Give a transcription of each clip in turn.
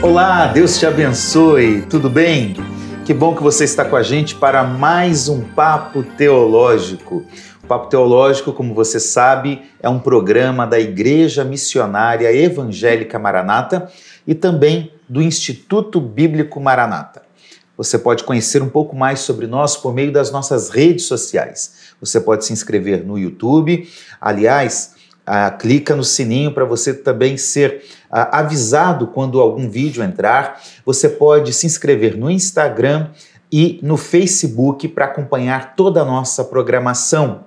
Olá, Deus te abençoe, tudo bem? Que bom que você está com a gente para mais um Papo Teológico. O Papo Teológico, como você sabe, é um programa da Igreja Missionária Evangélica Maranata e também do Instituto Bíblico Maranata. Você pode conhecer um pouco mais sobre nós por meio das nossas redes sociais. Você pode se inscrever no YouTube. Aliás, ah, clica no sininho para você também ser ah, avisado quando algum vídeo entrar. Você pode se inscrever no Instagram e no Facebook para acompanhar toda a nossa programação.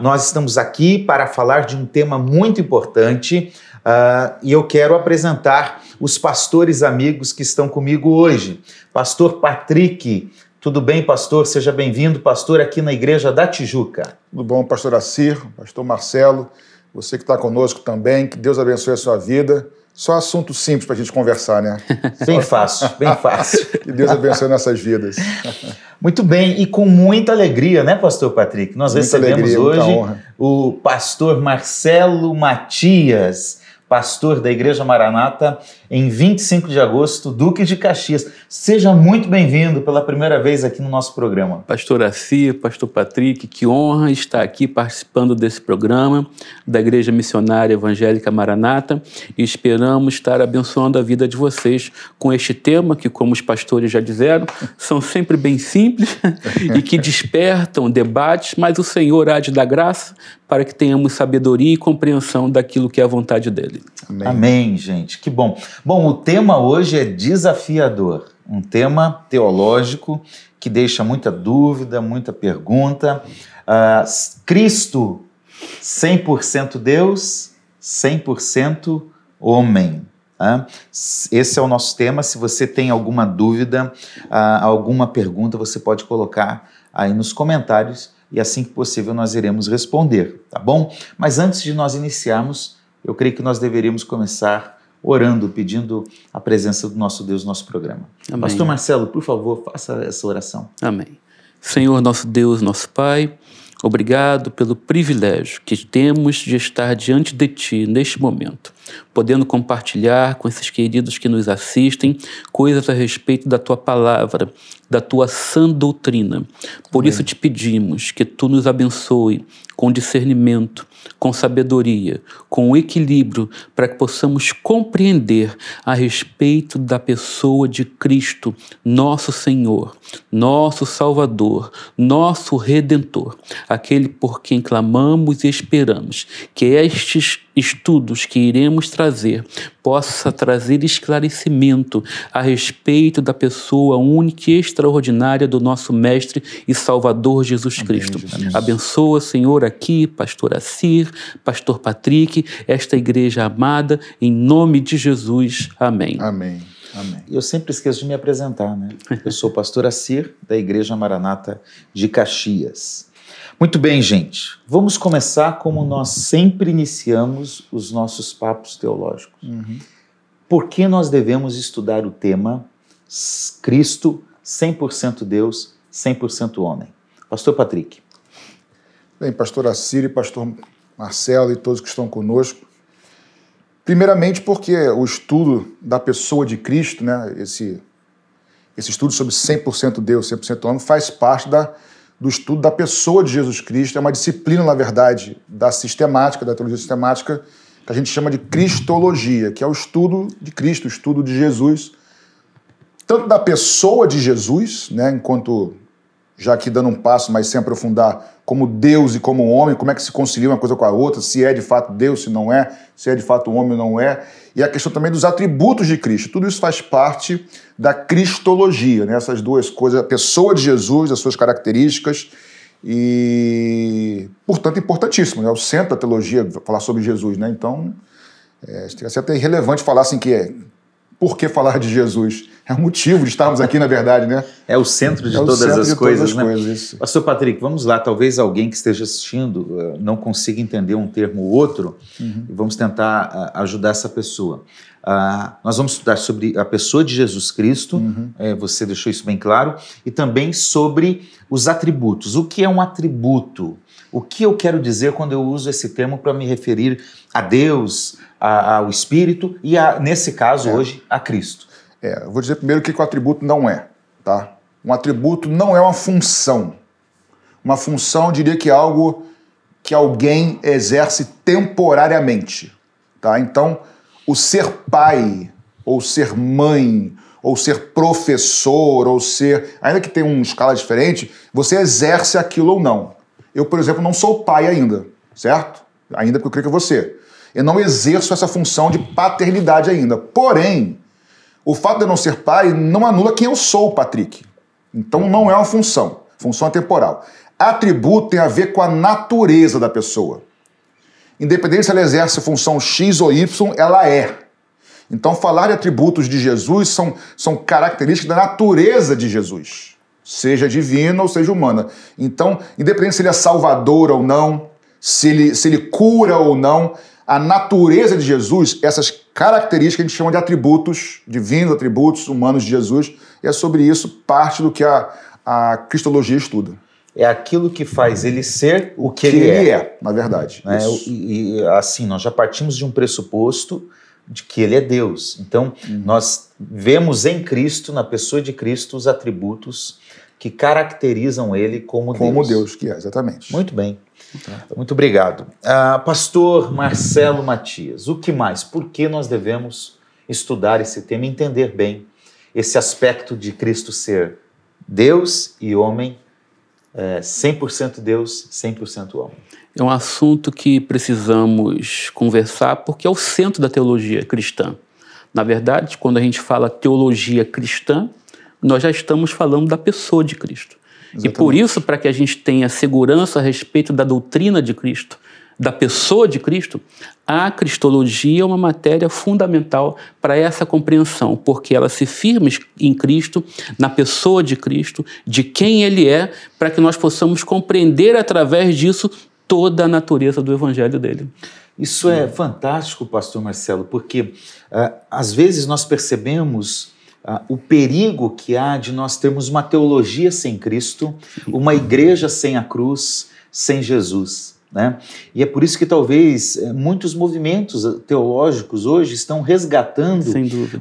Nós estamos aqui para falar de um tema muito importante uh, e eu quero apresentar os pastores amigos que estão comigo hoje. Pastor Patrick, tudo bem, pastor? Seja bem-vindo, pastor, aqui na Igreja da Tijuca. Tudo bom, pastor Assir, pastor Marcelo, você que está conosco também, que Deus abençoe a sua vida. Só assunto simples para a gente conversar, né? Bem fácil, bem fácil. que Deus abençoe nossas vidas. Muito bem, e com muita alegria, né, Pastor Patrick? Nós muita recebemos alegria, hoje o pastor Marcelo Matias pastor da Igreja Maranata, em 25 de agosto, Duque de Caxias. Seja muito bem-vindo pela primeira vez aqui no nosso programa. Pastor Assi, Pastor Patrick, que honra estar aqui participando desse programa da Igreja Missionária Evangélica Maranata e esperamos estar abençoando a vida de vocês com este tema que, como os pastores já disseram, são sempre bem simples e que despertam debates, mas o Senhor há de dar graça para que tenhamos sabedoria e compreensão daquilo que é a vontade dele. Amém. Amém, gente. Que bom. Bom, o tema hoje é desafiador, um tema teológico que deixa muita dúvida, muita pergunta. Uh, Cristo, 100% Deus, 100% homem. Uh, esse é o nosso tema. Se você tem alguma dúvida, uh, alguma pergunta, você pode colocar aí nos comentários e assim que possível nós iremos responder, tá bom? Mas antes de nós iniciarmos, eu creio que nós deveríamos começar orando, pedindo a presença do nosso Deus no nosso programa. Amém. Pastor Marcelo, por favor, faça essa oração. Amém. Senhor, nosso Deus, nosso Pai, obrigado pelo privilégio que temos de estar diante de Ti neste momento, podendo compartilhar com esses queridos que nos assistem coisas a respeito da Tua palavra, da tua sã doutrina. Por Amém. isso te pedimos que tu nos abençoe com discernimento, com sabedoria, com equilíbrio, para que possamos compreender a respeito da pessoa de Cristo, nosso Senhor, nosso Salvador, nosso Redentor, aquele por quem clamamos e esperamos. Que estes estudos que iremos trazer possa trazer esclarecimento a respeito da pessoa única e extraordinária do nosso Mestre e Salvador Jesus Amém, Cristo. Jesus. Abençoa, Senhor, aqui, pastor Assir, pastor Patrick, esta igreja amada, em nome de Jesus. Amém. Amém. Amém. Eu sempre esqueço de me apresentar, né? Eu sou pastor Assir, da Igreja Maranata de Caxias. Muito bem, gente. Vamos começar como nós sempre iniciamos os nossos papos teológicos. Uhum. Por que nós devemos estudar o tema Cristo 100% Deus, 100% homem? Pastor Patrick. Bem, pastor Assírio, pastor Marcelo e todos que estão conosco. Primeiramente porque o estudo da pessoa de Cristo, né, esse, esse estudo sobre 100% Deus, 100% homem, faz parte da do estudo da pessoa de Jesus Cristo. É uma disciplina, na verdade, da sistemática, da teologia sistemática, que a gente chama de Cristologia, que é o estudo de Cristo, o estudo de Jesus, tanto da pessoa de Jesus, né, enquanto já aqui dando um passo, mas sem aprofundar, como Deus e como homem, como é que se concilia uma coisa com a outra, se é de fato Deus, se não é, se é de fato homem ou não é, e a questão também dos atributos de Cristo. Tudo isso faz parte da cristologia, né? essas duas coisas, a pessoa de Jesus, as suas características, e, portanto, importantíssimo, é né? o centro da teologia falar sobre Jesus. Né? Então, é, ser até irrelevante falar assim que é por que falar de Jesus? É o motivo de estarmos aqui, na verdade, né? É o centro de, é todas, centro as de coisas, todas as né? coisas, Pastor Patrick, vamos lá. Talvez alguém que esteja assistindo uh, não consiga entender um termo ou outro, uhum. e vamos tentar uh, ajudar essa pessoa. Uh, nós vamos estudar sobre a pessoa de Jesus Cristo, uhum. é, você deixou isso bem claro, e também sobre os atributos. O que é um atributo? O que eu quero dizer quando eu uso esse termo para me referir a Deus, a, ao Espírito e, a, nesse caso, é. hoje, a Cristo. É, eu vou dizer primeiro o que o atributo não é, tá? Um atributo não é uma função. Uma função, eu diria que é algo que alguém exerce temporariamente, tá? Então, o ser pai, ou ser mãe, ou ser professor, ou ser. Ainda que tenha uma escala diferente, você exerce aquilo ou não. Eu, por exemplo, não sou pai ainda, certo? Ainda porque eu creio que você. Eu não exerço essa função de paternidade ainda. Porém, o fato de eu não ser pai não anula quem eu sou, Patrick. Então não é uma função. Função é temporal. Atributo tem a ver com a natureza da pessoa. Independente se ela exerce função X ou Y, ela é. Então, falar de atributos de Jesus são, são características da natureza de Jesus, seja divina ou seja humana. Então, independente se ele é salvador ou não, se ele, se ele cura ou não, a natureza de Jesus, essas características a gente chama de atributos divinos, atributos humanos de Jesus, e é sobre isso parte do que a, a cristologia estuda. É aquilo que faz ele ser o que, Que ele, ele é. é, na verdade. Isso. E, e, assim, nós já partimos de um pressuposto de que ele é Deus. Então, Uhum. nós vemos em Cristo, na pessoa de Cristo, os atributos que caracterizam ele como, Como Deus que é, exatamente. Muito bem. Muito obrigado. Ah, Pastor Marcelo Matias, o que mais? Por que nós devemos estudar esse tema e entender bem esse aspecto de Cristo ser Deus e homem, é, 100% Deus, 100% homem? É um assunto que precisamos conversar porque é o centro da teologia cristã. Na verdade, quando a gente fala teologia cristã, nós já estamos falando da pessoa de Cristo. E por isso, para que a gente tenha segurança a respeito da doutrina de Cristo, da pessoa de Cristo, a cristologia é uma matéria fundamental para essa compreensão, porque ela se firma em Cristo, na pessoa de Cristo, de quem Ele é, para que nós possamos compreender através disso toda a natureza do evangelho dele. Isso é fantástico, pastor Marcelo, porque ah, às vezes nós percebemos ah, o perigo que há de nós termos uma teologia sem Cristo, uma igreja sem a cruz, sem Jesus. Né? E é por isso que talvez eh, muitos movimentos teológicos hoje estão resgatando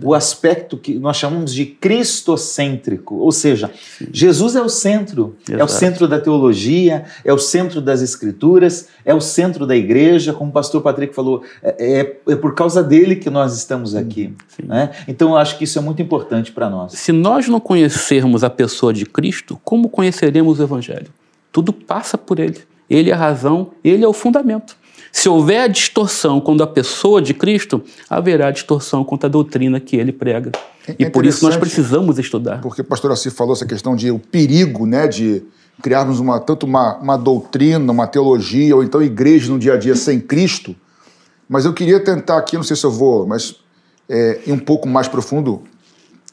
o aspecto que nós chamamos de cristocêntrico, ou seja, Jesus é o centro, é o Exato. centro da teologia, é o centro das escrituras, é o centro da igreja, como o pastor Patrick falou, é, é- é por causa dele que nós estamos aqui. Sim. né? Então eu acho que isso é muito importante para nós. Se nós não conhecermos a pessoa de Cristo, como conheceremos o Evangelho? Tudo passa por ele. Ele é a razão, ele é o fundamento. Se houver distorção quando a pessoa de Cristo, haverá distorção contra a doutrina que ele prega. É- e por isso nós precisamos estudar. Porque o pastor Assi falou essa questão de o perigo, né, de criarmos uma, tanto uma, uma doutrina, uma teologia, ou então igreja no dia a dia sem Cristo. Mas eu queria tentar aqui, não sei se eu vou, mas é, ir um pouco mais profundo,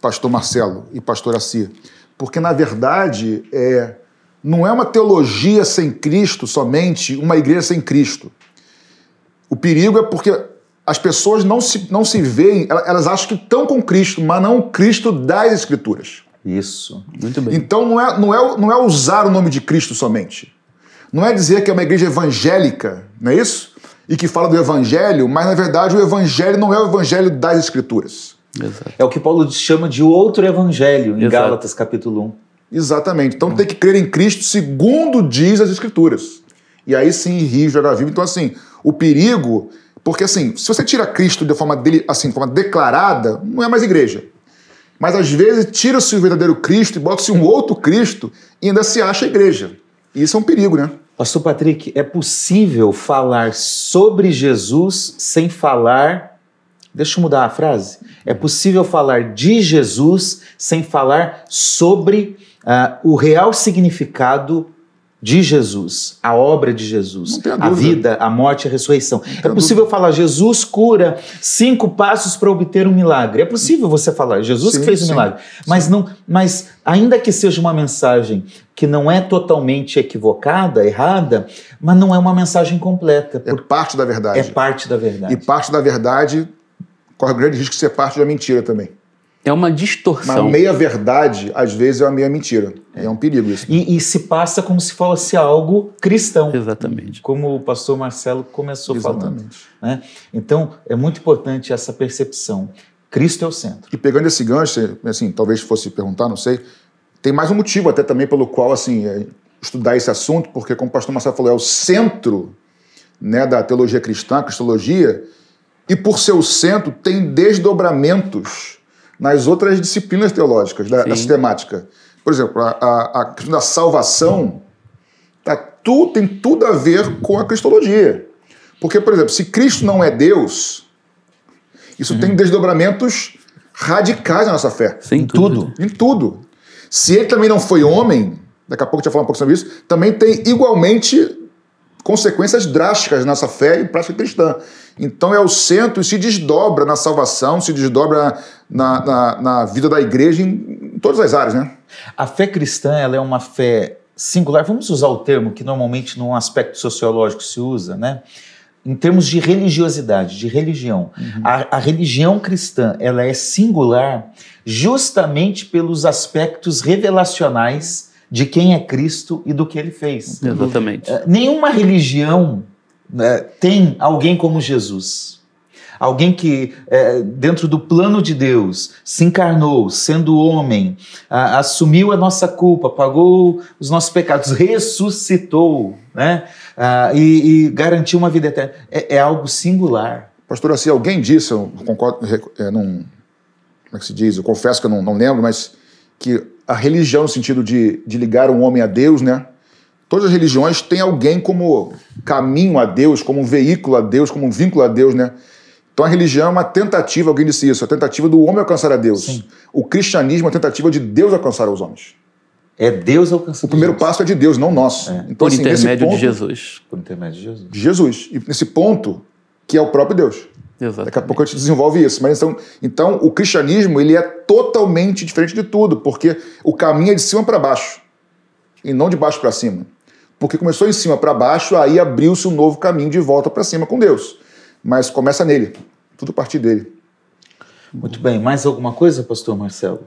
pastor Marcelo e pastor Assi. Porque, na verdade, é, não é uma teologia sem Cristo somente, uma igreja sem Cristo. O perigo é porque as pessoas não se, não se veem, elas- acham que estão com Cristo, mas não o Cristo das Escrituras. Isso. Muito bem. Então não é, não, é, não é usar o nome de Cristo somente. Não é dizer que é uma igreja evangélica, não é isso? E que fala do evangelho, mas na verdade o evangelho não é o evangelho das Escrituras. Exato. É o que Paulo chama de outro evangelho em Exato. Gálatas capítulo 1. Exatamente. Então tem que crer em Cristo segundo diz as Escrituras. E aí sim rir, jogar vivo. Então, assim, o perigo. Porque, assim, se você tira Cristo de forma, dele, assim, de forma declarada, não é mais igreja. Mas às vezes tira-se o verdadeiro Cristo e bota-se um outro Cristo e ainda se acha igreja. E isso é um perigo, né? Pastor Patrick, é possível falar sobre Jesus sem falar. Deixa eu mudar a frase. É possível falar de Jesus sem falar sobre ah, o real significado de Jesus, a obra de Jesus, a dúvida. vida, a morte e a ressurreição. É possível falar Jesus cura cinco passos para obter um milagre. É possível você falar Jesus Sim, que fez o sim, milagre. Mas não, mas ainda que seja uma mensagem que não é totalmente equivocada, errada, mas não é uma mensagem completa, É parte da verdade. é parte da verdade. E parte da verdade corre o grande risco de ser parte da mentira também. É uma Mas distorção. meia verdade, às vezes, é uma meia mentira. É, um perigo isso. E, e se passa como se fosse algo cristão, Exatamente. como o pastor Marcelo começou falando. Exatamente. né? Então, é muito importante essa percepção. Cristo é o centro. E pegando esse gancho, assim, talvez fosse perguntar, não sei, tem mais um motivo até também pelo qual, assim, é, estudar esse assunto, porque como o pastor Marcelo falou, é o centro né, da teologia cristã, a cristologia, e por ser o centro tem desdobramentos nas outras disciplinas teológicas da, da sistemática. Por exemplo, a, a, a questão da salvação tá, tu, tem tudo a ver com a cristologia. Porque, por exemplo, se Cristo não é Deus, isso uhum. tem desdobramentos radicais na nossa fé. Sim, em tudo. Em tudo. Se ele também não foi homem, daqui a pouco a gente vai falar um pouco sobre isso, também tem igualmente consequências drásticas na nossa fé e prática cristã. Então é o centro e se desdobra na salvação, se desdobra na, na, na, vida da igreja em, em todas as áreas, né? A fé cristã ela é uma fé singular. Vamos usar o termo que normalmente num aspecto sociológico se usa, né? em termos de religiosidade, de religião. Uhum. A, a, religião cristã ela é singular justamente pelos aspectos revelacionais de quem é Cristo e do que ele fez. Exatamente. Uh, nenhuma religião uh, tem alguém como Jesus. Alguém que, é, dentro do plano de Deus, se encarnou, sendo homem, a, assumiu a nossa culpa, pagou os nossos pecados, ressuscitou, né? Ah, e, e, garantiu uma vida eterna. É, é algo singular. Pastor, assim, alguém disse, eu concordo, é, não, como é que se diz? Eu confesso que eu não, não lembro, mas que a religião, no sentido de, de ligar um homem a Deus, né? Todas as religiões têm alguém como caminho a Deus, como um veículo a Deus, como um vínculo a Deus, né? Então a religião é uma tentativa, alguém disse isso, a tentativa do homem alcançar a Deus. Sim. O cristianismo é a tentativa de Deus alcançar os homens. É Deus alcançar. O primeiro passo é de Deus, não nosso. É. Então, Por assim, intermédio ponto, de Jesus. Por intermédio de Jesus. De Jesus. E nesse ponto, que é o próprio Deus. Exatamente. Daqui a pouco a gente desenvolve isso. Mas então, então o cristianismo ele é totalmente diferente de tudo, porque o caminho é de cima para baixo e não de baixo para cima. Porque começou em cima para baixo, aí abriu-se um novo caminho de volta para cima com Deus mas começa nele, tudo a partir dele. Muito bem, mais alguma coisa, pastor Marcelo?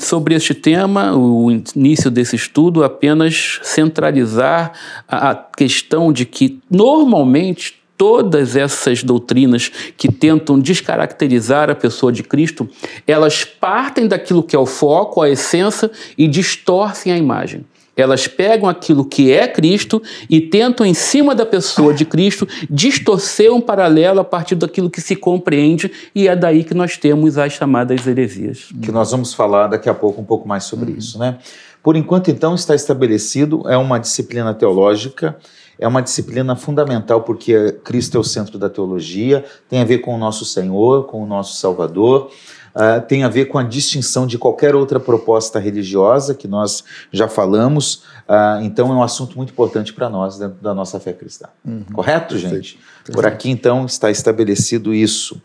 Sobre este tema, o início desse estudo, apenas centralizar a questão de que, normalmente, todas essas doutrinas que tentam descaracterizar a pessoa de Cristo, elas partem daquilo que é o foco, a essência, e distorcem a imagem. Elas pegam aquilo que é Cristo e tentam, em cima da pessoa de Cristo, distorcer um paralelo a partir daquilo que se compreende, e é daí que nós temos as chamadas heresias. Que nós vamos falar daqui a pouco um pouco mais sobre uhum. isso, né? Por enquanto, então, está estabelecido, é uma disciplina teológica, é uma disciplina fundamental porque Cristo é o centro da teologia, tem a ver com o nosso Senhor, com o nosso Salvador uh, tem a ver com a distinção de qualquer outra proposta religiosa que nós já falamos. Uh, então é um assunto muito importante para nós dentro da nossa fé cristã. Uhum. Correto, gente? Perfeito. Por aqui então está estabelecido isso.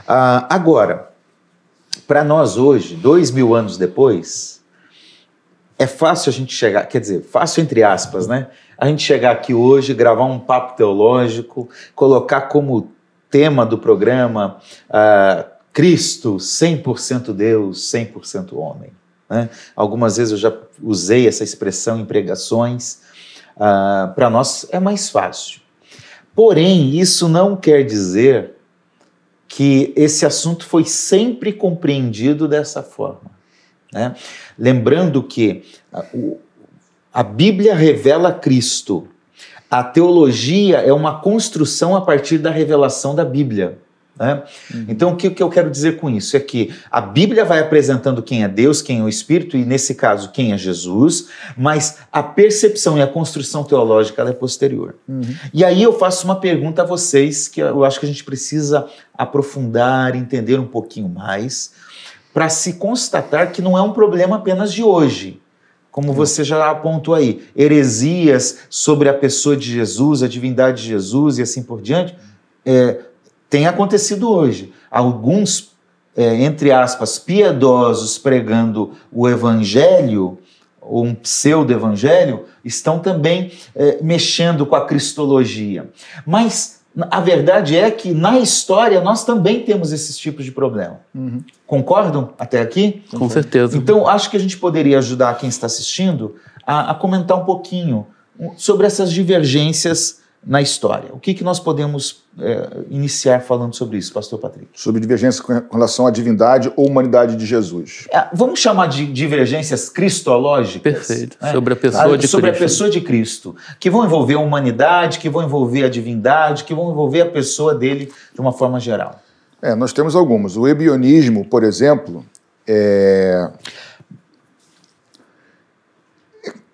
Uh, agora, para nós hoje, dois mil anos depois, é fácil a gente chegar, quer dizer, fácil entre aspas, né? A gente chegar aqui hoje, gravar um papo teológico, colocar como tema do programa uh, Cristo, 100% Deus, 100% homem. Né? Algumas vezes eu já usei essa expressão em pregações. Uh, Para nós é mais fácil. Porém, isso não quer dizer que esse assunto foi sempre compreendido dessa forma. Né? Lembrando que a, a Bíblia revela Cristo, a teologia é uma construção a partir da revelação da Bíblia. Né? Uhum. Então, o que, que eu quero dizer com isso? É que a Bíblia vai apresentando quem é Deus, quem é o Espírito, e nesse caso, quem é Jesus, mas a percepção e a construção teológica é posterior. Uhum. E aí eu faço uma pergunta a vocês que eu acho que a gente precisa aprofundar, entender um pouquinho mais, para se constatar que não é um problema apenas de hoje como você já apontou aí, heresias sobre a pessoa de Jesus, a divindade de Jesus e assim por diante, é, tem acontecido hoje. Alguns, é, entre aspas, piedosos pregando o evangelho, ou um pseudo-evangelho, estão também é, mexendo com a cristologia. Mas a verdade é que na história nós também temos esses tipos de problema. Uhum. Concordam até aqui? Com certeza. Então, acho que a gente poderia ajudar quem está assistindo a, a comentar um pouquinho sobre essas divergências na história. O que, que nós podemos é, iniciar falando sobre isso, Pastor Patrick? Sobre divergência com relação à divindade ou humanidade de Jesus. É, vamos chamar de divergências cristológicas? Perfeito. Né? Sobre a pessoa de sobre Cristo. a pessoa de Cristo, que vão envolver a humanidade, que vão envolver a divindade, que vão envolver a pessoa dele de uma forma geral. É, nós temos algumas. O ebionismo, por exemplo, é...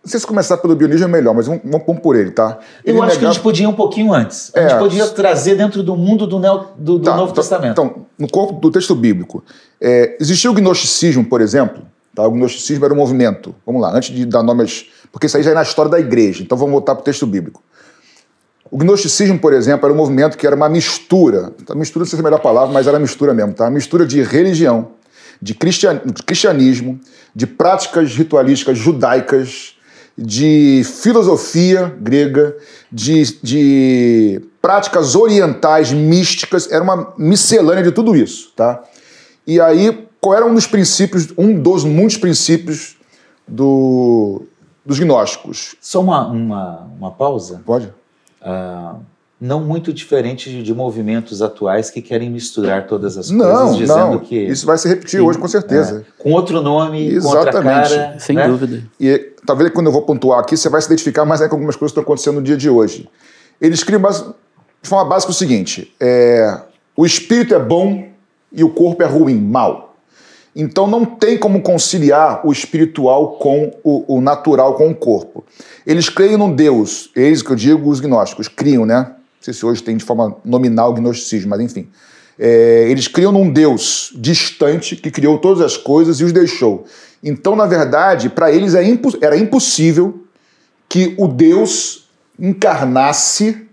Não sei se começar pelo bionismo é melhor, mas vamos, vamos por ele, tá? Ele Eu acho negava... que a gente podia ir um pouquinho antes. A é, gente podia trazer dentro do mundo do, neo, do, do tá, Novo então, Testamento. Então, no corpo do texto bíblico, é, existiu o gnosticismo, por exemplo. Tá? O gnosticismo era um movimento. Vamos lá, antes de dar nomes. Porque isso aí já é na história da igreja, então vamos voltar para o texto bíblico. O gnosticismo, por exemplo, era um movimento que era uma mistura. Tá? Mistura não sei se é a melhor palavra, mas era mistura mesmo, tá? Mistura de religião, de cristianismo, de práticas ritualísticas judaicas de filosofia grega, de, de práticas orientais místicas, era uma miscelânea de tudo isso, tá? E aí, qual era um dos princípios, um dos muitos princípios do, dos gnósticos? Só uma, uma, uma pausa? Pode. Uh, não muito diferente de, de, movimentos atuais que querem misturar todas as não, coisas, dizendo não. que. Isso vai se repetir hoje, com certeza. É, com outro nome, Exatamente. com outra cara. Sem né? dúvida. E talvez quando eu vou pontuar aqui, você vai se identificar mais com algumas coisas que estão acontecendo no dia de hoje. Eles criam de forma básica o seguinte: é, o espírito é bom e o corpo é ruim, mal. Então não tem como conciliar o espiritual com o, o natural com o corpo. Eles creem num Deus, eles que eu digo, os gnósticos, criam, né? Sei se hoje tem de forma nominal o gnosticismo, mas enfim. É, eles criam num Deus distante que criou todas as coisas e os deixou. Então, na verdade, para eles é era impossível que o Deus encarnasse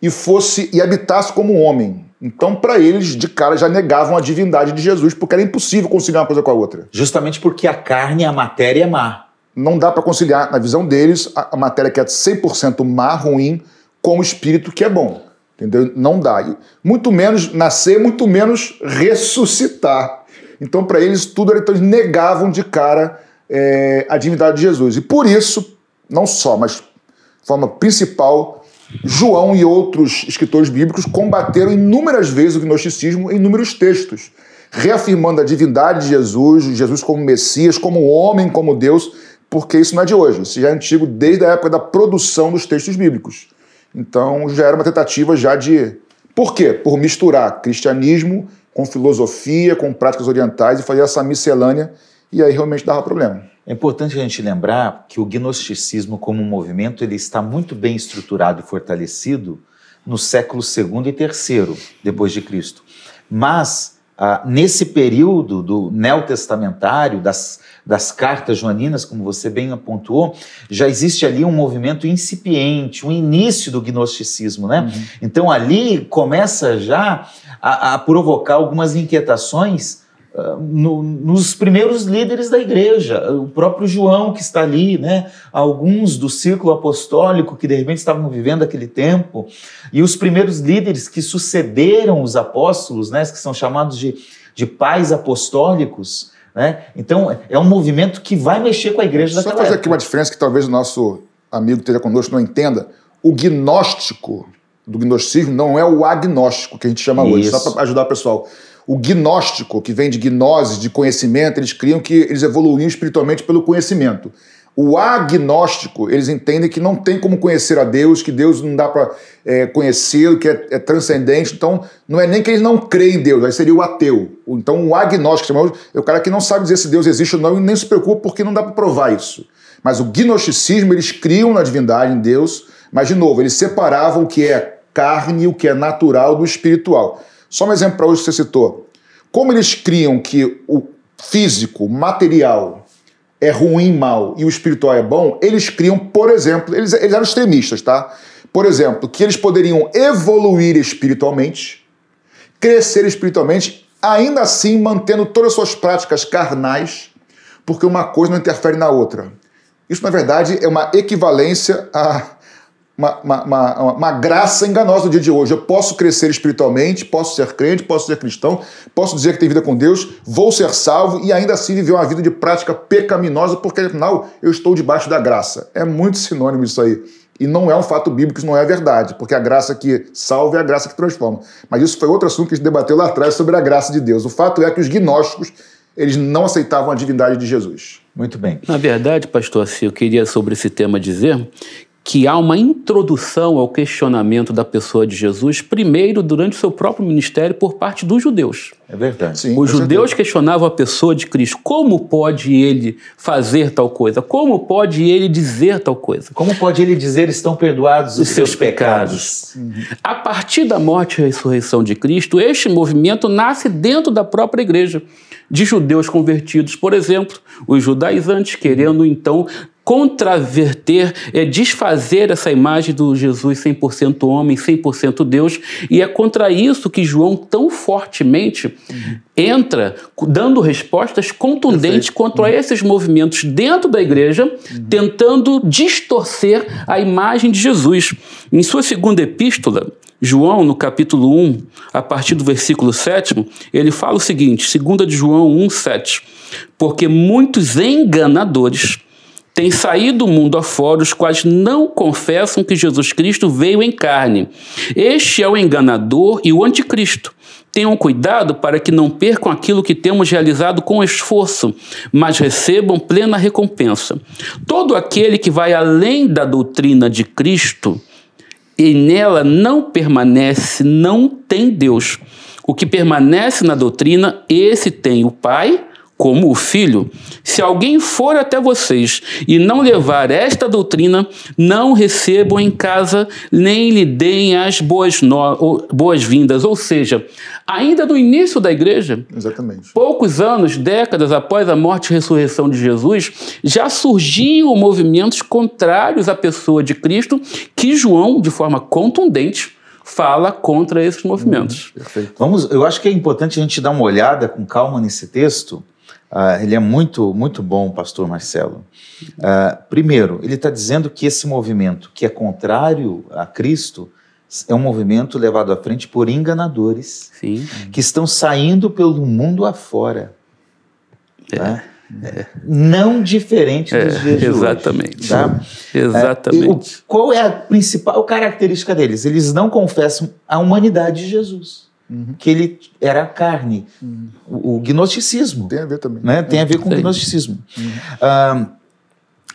e fosse e habitasse como homem. Então, para eles, de cara, já negavam a divindade de Jesus, porque era impossível conciliar uma coisa com a outra. Justamente porque a carne, a matéria é má. Não dá para conciliar, na visão deles, a matéria que é 100% má, ruim, com o espírito que é bom. Entendeu? Não dá. Muito menos nascer, muito menos ressuscitar. Então, para eles, tudo era. Então, eles negavam de cara é, a divindade de Jesus. E por isso, não só, mas de forma principal, João e outros escritores bíblicos combateram inúmeras vezes o gnosticismo em inúmeros textos, reafirmando a divindade de Jesus, Jesus como Messias, como homem, como Deus, porque isso não é de hoje, isso já é antigo desde a época da produção dos textos bíblicos. Então já era uma tentativa já de. Por quê? Por misturar cristianismo com filosofia, com práticas orientais e fazer essa miscelânea, e aí realmente dava problema. É importante a gente lembrar que o gnosticismo como movimento ele está muito bem estruturado e fortalecido no século II e III depois de Cristo. Mas ah, nesse período do neotestamentário, das, das cartas joaninas, como você bem apontou, já existe ali um movimento incipiente, um início do gnosticismo. Né? Uhum. Então ali começa já a, a provocar algumas inquietações no, nos primeiros líderes da igreja, o próprio João que está ali, né? alguns do círculo apostólico que de repente estavam vivendo aquele tempo, e os primeiros líderes que sucederam os apóstolos, né? que são chamados de, de pais apostólicos. Né? Então é um movimento que vai mexer com a igreja Só fazer época. aqui uma diferença que talvez o nosso amigo que esteja conosco não entenda. O gnóstico do gnosticismo não é o agnóstico que a gente chama Isso. hoje, só para ajudar o pessoal o gnóstico, que vem de gnose, de conhecimento, eles criam que eles evoluíam espiritualmente pelo conhecimento. O agnóstico, eles entendem que não tem como conhecer a Deus, que Deus não dá para é, conhecê-lo, que é, é, transcendente. Então, não é nem que eles não creem em Deus, aí seria o ateu. Então, o agnóstico é o cara que não sabe dizer se Deus existe ou não e nem se preocupa porque não dá para provar isso. Mas o gnosticismo, eles criam na divindade, em Deus, mas, de novo, eles separavam o que é carne e o que é natural do espiritual. Só um exemplo para hoje que você citou. Como eles criam que o físico, material, é ruim, mal e o espiritual é bom, eles criam, por exemplo, eles, eles eram extremistas, tá? Por exemplo, que eles poderiam evoluir espiritualmente, crescer espiritualmente, ainda assim mantendo todas as suas práticas carnais, porque uma coisa não interfere na outra. Isso, na verdade, é uma equivalência a uma, uma, uma, uma, graça enganosa no dia de hoje. Eu posso crescer espiritualmente, posso ser crente, posso ser cristão, posso dizer que tenho vida com Deus, vou ser salvo e ainda assim viver uma vida de prática pecaminosa, porque afinal eu estou debaixo da graça. É muito sinônimo isso aí. E não é um fato bíblico, isso não é verdade, porque a graça que salva é a graça que transforma. Mas isso foi outro assunto que a gente debateu lá atrás sobre a graça de Deus. O fato é que os gnósticos eles não aceitavam a divindade de Jesus. Muito bem. Na verdade, pastor, assim, eu queria sobre esse tema dizer que há uma introdução ao questionamento da pessoa de Jesus, primeiro durante o seu próprio ministério, por parte dos judeus. É verdade. Sim, Os judeus certeza. questionavam a pessoa de Cristo. Como pode ele fazer tal coisa? Como pode ele dizer tal coisa? Como pode ele dizer estão perdoados os, Os seus seus pecados? A partir da morte e ressurreição de Cristo, este movimento nasce dentro da própria igreja, de judeus convertidos, por exemplo, os judaizantes querendo então contraverter, é desfazer essa imagem do Jesus 100% homem, 100% Deus, e é contra isso que João tão fortemente entra dando respostas contundentes contra esses movimentos dentro da igreja, tentando distorcer a imagem de Jesus. Em sua segunda epístola, João, no capítulo 1, a partir do versículo 7, ele fala o seguinte, 2 de João 1, 7. Porque muitos enganadores têm saído do mundo afora, os quais não confessam que Jesus Cristo veio em carne. Este é o enganador e o anticristo. Tenham cuidado para que não percam aquilo que temos realizado com esforço, mas recebam plena recompensa. Todo aquele que vai além da doutrina de Cristo, e nela não permanece, não tem Deus. O que permanece na doutrina, esse tem o Pai como o Filho. Se alguém for até vocês e não levar esta doutrina, não recebam em casa, nem lhe deem as boas-vindas. Boas Ou seja, ainda no início da igreja, Exatamente. poucos anos, décadas após a morte e ressurreição de Jesus, já surgiam movimentos contrários à pessoa de Cristo, que João, de forma contundente, fala contra esses movimentos. Perfeito. Vamos, eu acho que é importante a gente dar uma olhada com calma nesse texto. Ah, ele é muito, muito bom, pastor Marcelo. Ah, primeiro, ele está dizendo que esse movimento, que é contrário a Cristo, é um movimento levado à frente por enganadores Sim. que estão saindo pelo mundo afora. tá? Não diferente dos É, dias de exatamente. hoje. Tá? Exatamente. É, o- qual é a principal característica deles? Eles não confessam a humanidade de Jesus, que ele era carne. O, o gnosticismo Tem a ver também. né? tem a ver com o gnosticismo. Ah,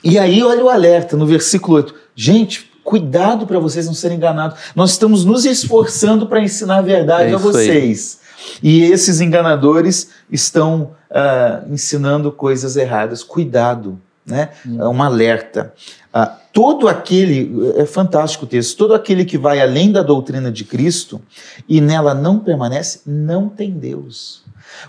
e aí, olha o alerta no versículo 8. Gente, cuidado para vocês não serem enganados. Nós estamos nos esforçando para ensinar a verdade É a isso aí. vocês. E esses enganadores estão ah, ensinando coisas erradas. Cuidado, né? É um alerta. Ah, todo aquele, é fantástico o texto, todo aquele que vai além da doutrina de Cristo e nela não permanece, não tem Deus.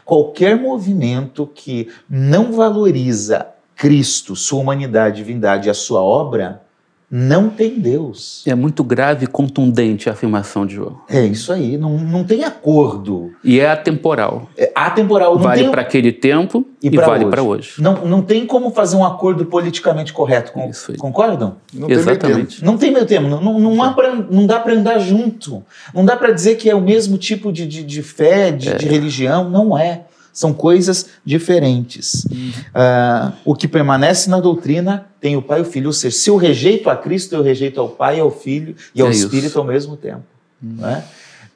Qualquer movimento que não valoriza Cristo, sua humanidade, divindade e a sua obra, não tem Deus. É muito grave e contundente a afirmação de João. É isso aí, não, não tem acordo. E é atemporal. É atemporal, não Vale tem, para aquele tempo E e, pra vale hoje. para hoje. Não, não tem como fazer um acordo politicamente correto. con- Isso aí. concordam? Não tem. Exatamente. Não tem meio termo, não, não, pra- não dá para andar junto. Não dá para dizer que é o mesmo tipo de, de, de fé, de, de religião. Não é. São coisas diferentes. Ah, o que permanece na doutrina tem o Pai e o Filho. Ou seja, se eu rejeito a Cristo, eu rejeito ao Pai, ao Filho e ao É isso. Espírito ao mesmo tempo. é?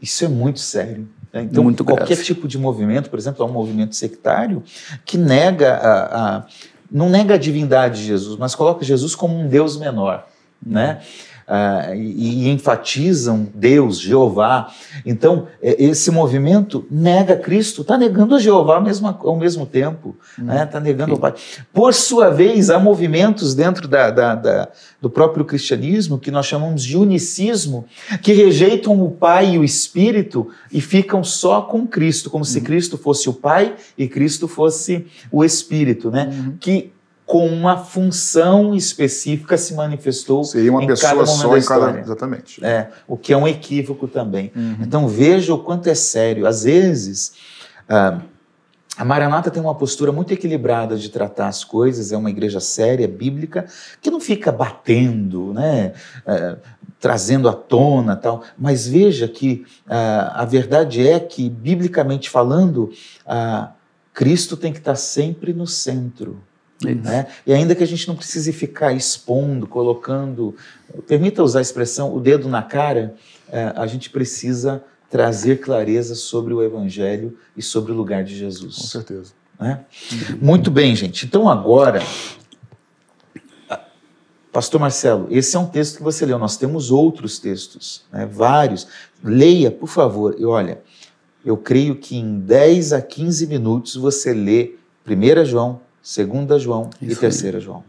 Isso é muito sério. né? Então, Muito qualquer grave. tipo de movimento, por exemplo, é um movimento sectário que nega a, a- não nega a divindade de Jesus, mas coloca Jesus como um Deus menor, né? Ah, e, e enfatizam Deus, Jeová. Então, é, esse movimento nega Cristo, está negando Jeová ao mesmo, ao mesmo tempo, está negando o Pai. Por sua vez, há movimentos dentro da, da- da- do próprio cristianismo que nós chamamos de unicismo, que rejeitam o Pai e o Espírito e ficam só com Cristo, como se Cristo fosse o Pai e Cristo fosse o Espírito, né? Que com uma função específica se manifestou Seria uma em pessoa cada momento só em cada. Exatamente. É, o que é um equívoco também. Uhum. Então veja o quanto é sério. Às vezes, ah, a Maranata tem uma postura muito equilibrada de tratar as coisas, é uma igreja séria, bíblica, que não fica batendo, né, ah, trazendo à tona tal. Mas veja que ah, a verdade é que, biblicamente falando, ah, Cristo tem que estar sempre no centro. Né? E ainda que a gente não precise ficar expondo, colocando, permita usar a expressão, o dedo na cara, é, a gente precisa trazer clareza sobre o Evangelho e sobre o lugar de Jesus. Com certeza. Né? Muito bem, gente. Então agora, Pastor Marcelo, esse é um texto que você leu. Nós temos outros textos, né? vários. Leia, por favor. E olha, eu creio que em 10 a 15 minutos você lê 1 João, 2 João Isso e 3 João.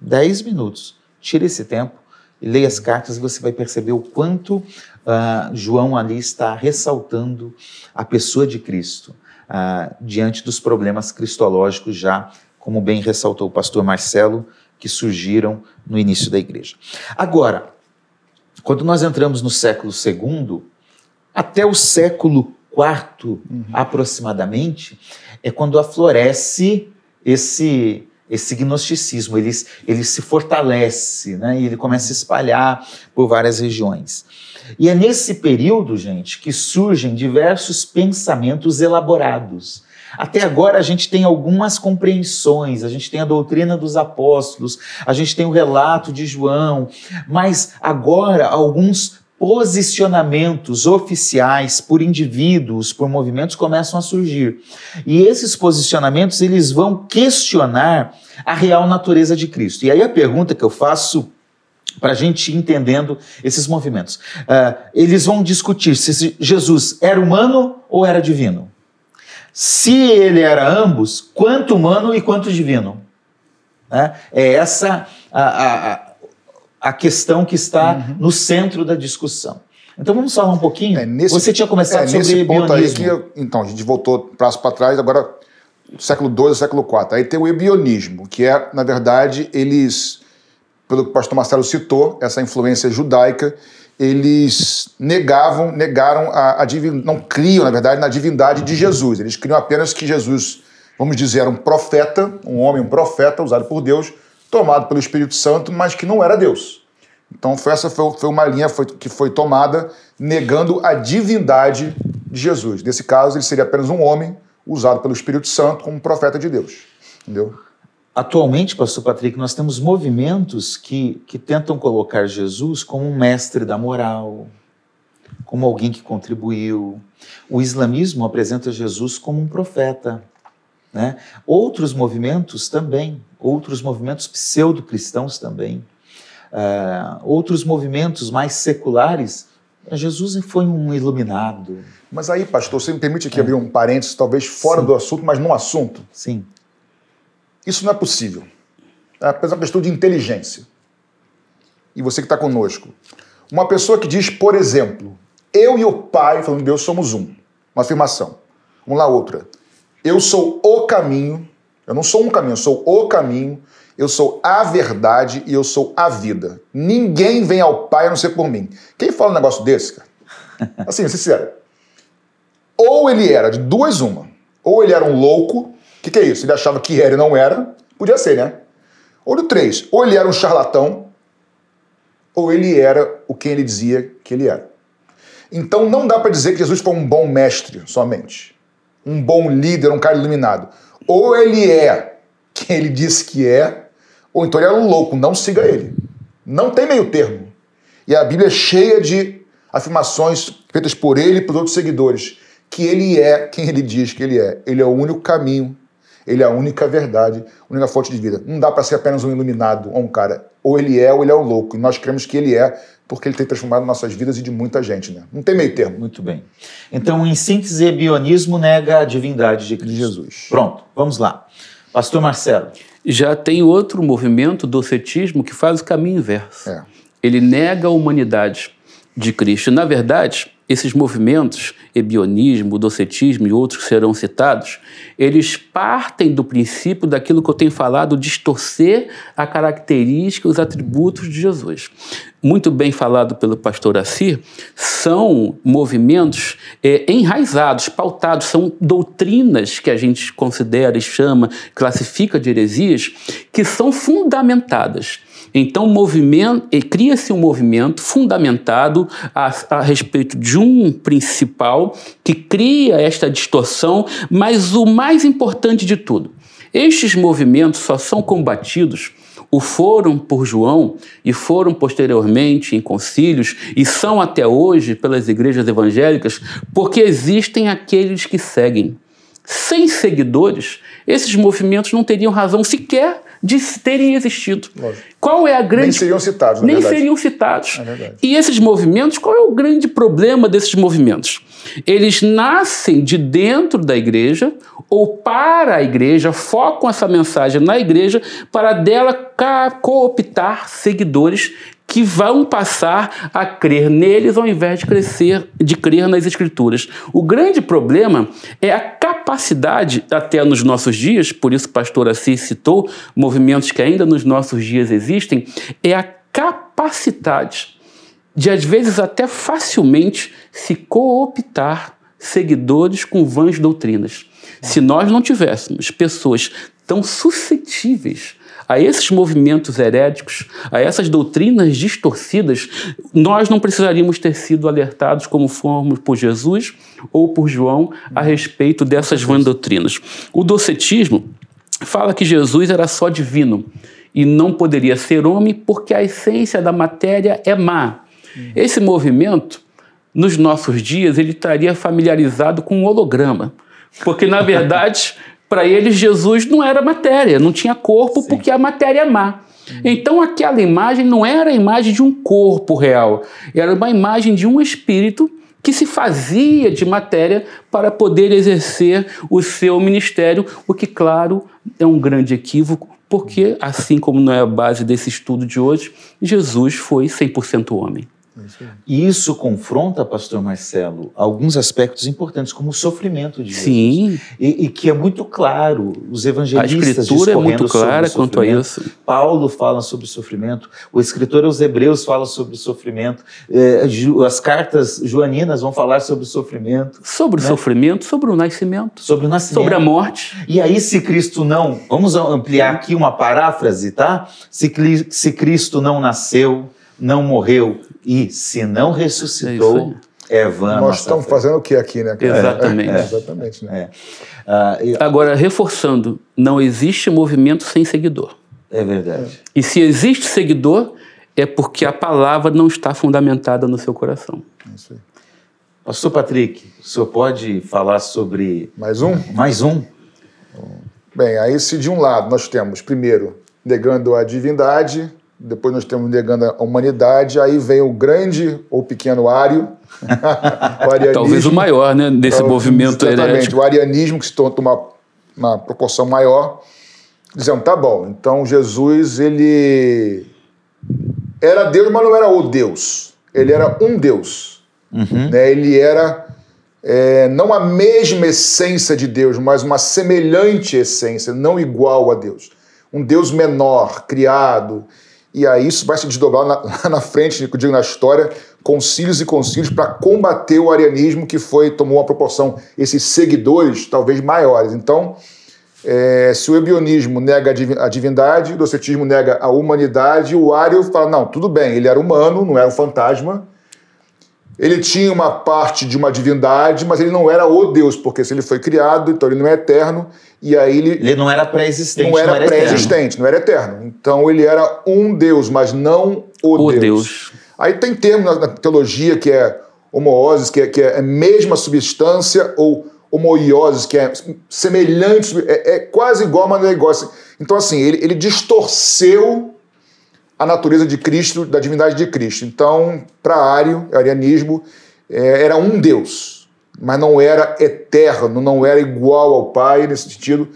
10 minutos. Tire esse tempo e leia as cartas e você vai perceber o quanto uh, João ali está ressaltando a pessoa de Cristo uh, diante dos problemas cristológicos já, como bem ressaltou o pastor Marcelo, que surgiram no início da igreja. Agora, quando nós entramos no século II, até o século IV, uhum. aproximadamente, é quando aflorece esse esse gnosticismo, ele, ele se fortalece, né? E ele começa a espalhar por várias regiões. E é nesse período, gente, que surgem diversos pensamentos elaborados. Até agora a gente tem algumas compreensões, a gente tem a doutrina dos apóstolos, a gente tem o relato de João, mas agora alguns posicionamentos oficiais por indivíduos, por movimentos começam a surgir. E esses posicionamentos eles vão questionar a real natureza de Cristo. E aí a pergunta que eu faço para a gente ir entendendo esses movimentos. Uh, eles vão discutir se Jesus era humano ou era divino. Se ele era ambos, quanto humano e quanto divino. Né? É essa a, a, a questão que está uhum. no centro da discussão. Então vamos falar um pouquinho. É, nesse, Você tinha começado é, sobre ebionismo. Aí que, então, a gente voltou prazo para trás, agora século II século IV. Aí tem o ebionismo, que é, na verdade, eles, pelo que o pastor Marcelo citou, essa influência judaica, eles negavam, negaram a, a divindade, não criam, na verdade, na divindade de Jesus. Eles criam apenas que Jesus, vamos dizer, era um profeta, um homem, um profeta usado por Deus, tomado pelo Espírito Santo, mas que não era Deus. Então essa foi, foi uma linha foi, que foi tomada negando a divindade de Jesus. Nesse caso, ele seria apenas um homem usado pelo Espírito Santo como profeta de Deus. Entendeu? Atualmente, pastor Patrick, nós temos movimentos que, que tentam colocar Jesus como um mestre da moral, como alguém que contribuiu. O islamismo apresenta Jesus como um profeta. Né? Outros movimentos também, outros movimentos pseudo-cristãos também, uh, outros movimentos mais seculares, Jesus foi um iluminado. Mas aí, pastor, você me permite aqui é. abrir um parênteses, talvez fora Sim. do assunto, mas no assunto? Sim. Isso não é possível. É apenas uma questão de inteligência. E você que está conosco. Uma pessoa que diz, por exemplo, eu e o Pai, falando Deus, somos um. Uma afirmação. Vamos lá, outra. Eu sou o caminho. Eu não sou um caminho, eu sou o caminho. Eu sou a verdade e eu sou a vida. Ninguém vem ao Pai a não ser por mim. Quem fala um negócio desse, cara? Assim, sincero. Ou ele era de duas uma. Ou ele era um louco o que, que, é isso? Ele achava que era e não era? Podia ser, né? Ou do três, ou ele era um charlatão, ou ele era o que ele dizia que ele era. Então não dá para dizer que Jesus foi um bom mestre somente, um bom líder, um cara iluminado. Ou ele é quem ele disse que é, ou então ele era um louco, não siga ele. Não tem meio termo. E a Bíblia é cheia de afirmações feitas por ele e por outros seguidores, que ele é quem ele diz que ele é. Ele é o único caminho, ele é a única verdade, a única fonte de vida. Não dá para ser apenas um iluminado ou um cara. Ou ele é ou ele é o louco. E nós cremos que ele é porque ele tem transformado nossas vidas e de muita gente. Né? Não tem meio termo. Muito bem. Então, em síntese, bionismo nega a divindade de, de Jesus. Pronto, vamos lá. Pastor Marcelo. Já tem outro movimento, do cetismo, que faz o caminho inverso. É. Ele nega a humanidade de Cristo. Na verdade, esses movimentos, ebionismo, docetismo e outros que serão citados, eles partem do princípio daquilo que eu tenho falado, distorcer a característica, os atributos de Jesus. Muito bem falado pelo pastor Assir, são movimentos é, enraizados, pautados, são doutrinas que a gente considera e chama, classifica de heresias, que são fundamentadas então, cria-se um movimento fundamentado a, a respeito de um principal que cria esta distorção, mas o mais importante de tudo, Estes movimentos só são combatidos o foram por João e foram posteriormente em concílios e são até hoje pelas igrejas evangélicas porque existem aqueles que seguem. Sem seguidores, esses movimentos não teriam razão sequer de terem existido. Lógico. Qual é a grande. Nem seriam citados, Nem verdade. seriam citados. É e esses movimentos, qual é o grande problema desses movimentos? Eles nascem de dentro da igreja ou para a igreja, focam essa mensagem na igreja para dela cooptar seguidores que vão passar a crer neles ao invés de crescer, de crer nas escrituras. O grande problema é a capacidade, até nos nossos dias, por isso o pastor Assis citou movimentos que ainda nos nossos dias existem, é a capacidade de, às vezes, até facilmente se cooptar seguidores com vãs doutrinas. Se nós não tivéssemos pessoas tão suscetíveis a esses movimentos heréticos, a essas doutrinas distorcidas, nós não precisaríamos ter sido alertados como fomos por Jesus ou por João a respeito dessas vãs doutrinas. O docetismo fala que Jesus era só divino e não poderia ser homem porque a essência da matéria é má. Esse movimento, nos nossos dias, ele estaria familiarizado com um holograma, porque na verdade para eles, Jesus não era matéria, não tinha corpo, Sim. porque a matéria é má. Então, aquela imagem não era a imagem de um corpo real, era uma imagem de um espírito que se fazia de matéria para poder exercer o seu ministério, o que, claro, é um grande equívoco, porque, assim como não é a base desse estudo de hoje, Jesus foi 100% homem. E isso confronta, pastor Marcelo, alguns aspectos importantes, como o sofrimento de Jesus. Sim. E, e que é muito claro, os evangelistas A escritura é muito clara quanto a isso. Paulo fala sobre o sofrimento, o escritor aos hebreus fala sobre o sofrimento, é, as cartas joaninas vão falar sobre o sofrimento. Sobre né? o sofrimento, sobre o nascimento. Sobre o nascimento. Sobre a morte. E aí, se Cristo não, vamos ampliar aqui uma paráfrase, tá? Se, se Cristo não nasceu, não morreu e se não ressuscitou, é, é vã. Nós estamos fé. fazendo o que aqui, né? Cara? Exatamente. É, exatamente né? É. Uh, Agora, reforçando, não existe movimento sem seguidor. É verdade. E se existe seguidor, é porque a palavra não está fundamentada no seu coração. É isso aí. Pastor Patrick, o senhor pode falar sobre. Mais um? Mais um. Bem, aí se de um lado nós temos, primeiro, negando a divindade, depois nós temos negando a humanidade, aí vem o grande ou pequeno ário, o Talvez o maior, né, desse movimento exatamente, o arianismo que se torna uma, uma proporção maior, dizendo, tá bom, então Jesus, ele era Deus, mas não era o Deus, ele era um Deus, uhum. né? ele era é, não a mesma essência de Deus, mas uma semelhante essência, não igual a Deus. Um Deus menor, criado, e aí isso vai se desdobrar lá na frente, digo na história, concílios e concílios para combater o arianismo que foi tomou uma proporção, esses seguidores talvez maiores. Então, é, se o ebionismo nega a divindade, o docetismo nega a humanidade, o ário fala, não, tudo bem, ele era humano, não era um fantasma, ele tinha uma parte de uma divindade, mas ele não era o Deus, porque se ele foi criado, então ele não é eterno, e aí ele. Ele não era pré-existente. Não era, era pré-existente, não era eterno. Então ele era um Deus, mas não o, o Deus. Deus. Aí tem termo na, teologia que é homooses, que é, que é mesma substância, ou homoioses, que é semelhante, é, é, quase igual, mas não é igual. Então, assim, ele, ele distorceu a natureza de Cristo, da divindade de Cristo. Então, para Ario, arianismo, é, era um Deus, mas não era eterno, não era igual ao Pai nesse sentido,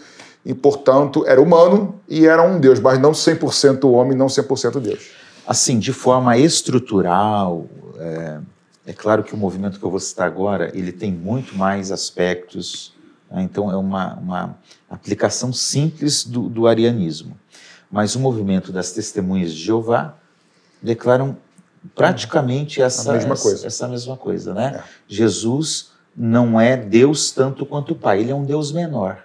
e portanto era humano e era um Deus, mas não 100% homem, não 100% Deus. Assim, de forma estrutural, é, é, claro que o movimento que eu vou citar agora, ele tem muito mais aspectos, né? então é uma, uma aplicação simples do, do arianismo mas o movimento das testemunhas de Jeová declaram praticamente essa mesma coisa, essa mesma coisa né? É. Jesus não é Deus tanto quanto o Pai, ele é um Deus menor.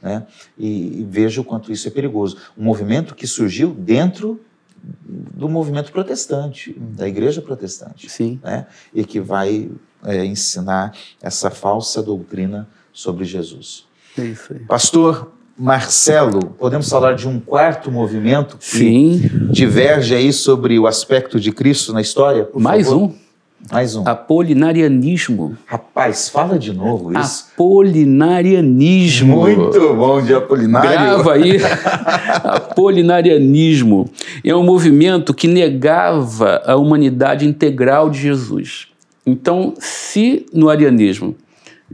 Né? E, e veja o quanto isso é perigoso. Um movimento que surgiu dentro do movimento protestante, uhum. da igreja protestante. Sim. Né? E que vai é, ensinar essa falsa doutrina sobre Jesus. É isso aí. Pastor, Marcelo, podemos falar de um quarto movimento que Sim, diverge aí sobre o aspecto de Cristo na história? por mais favor? um. Mais um. Apolinarianismo. Rapaz, fala de novo isso. Apolinarianismo. Muito bom de Apolinário. Grava aí. Apolinarianismo é um movimento que negava a humanidade integral de Jesus. Então, se no arianismo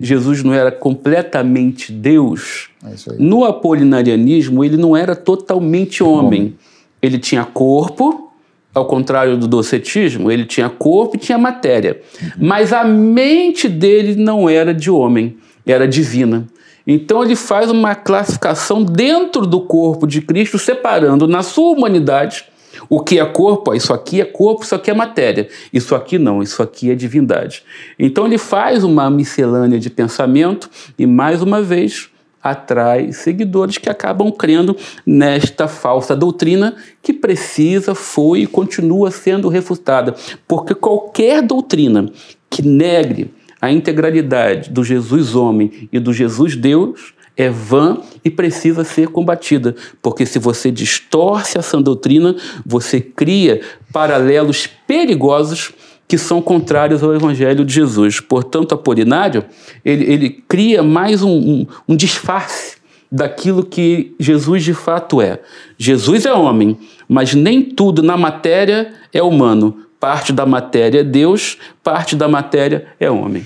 Jesus não era completamente Deus, É no apolinarianismo ele não era totalmente homem. Ele tinha corpo, ao contrário do docetismo, ele tinha corpo e tinha matéria. Mas a mente dele não era de homem, era divina. Então ele faz uma classificação dentro do corpo de Cristo, separando na sua humanidade o que é corpo, isso aqui é corpo, isso aqui é matéria. Isso aqui não, isso aqui é divindade. Então ele faz uma miscelânea de pensamento e, mais uma vez, atrai seguidores que acabam crendo nesta falsa doutrina que precisa, foi e continua sendo refutada. Porque qualquer doutrina que negre a integralidade do Jesus homem e do Jesus Deus é vã e precisa ser combatida, porque se você distorce essa doutrina, você cria paralelos perigosos que são contrários ao Evangelho de Jesus. Portanto, Apolinário, ele, ele cria mais um, um, um disfarce daquilo que Jesus de fato é. Jesus é homem, mas nem tudo na matéria é humano. Parte da matéria é Deus, parte da matéria é homem.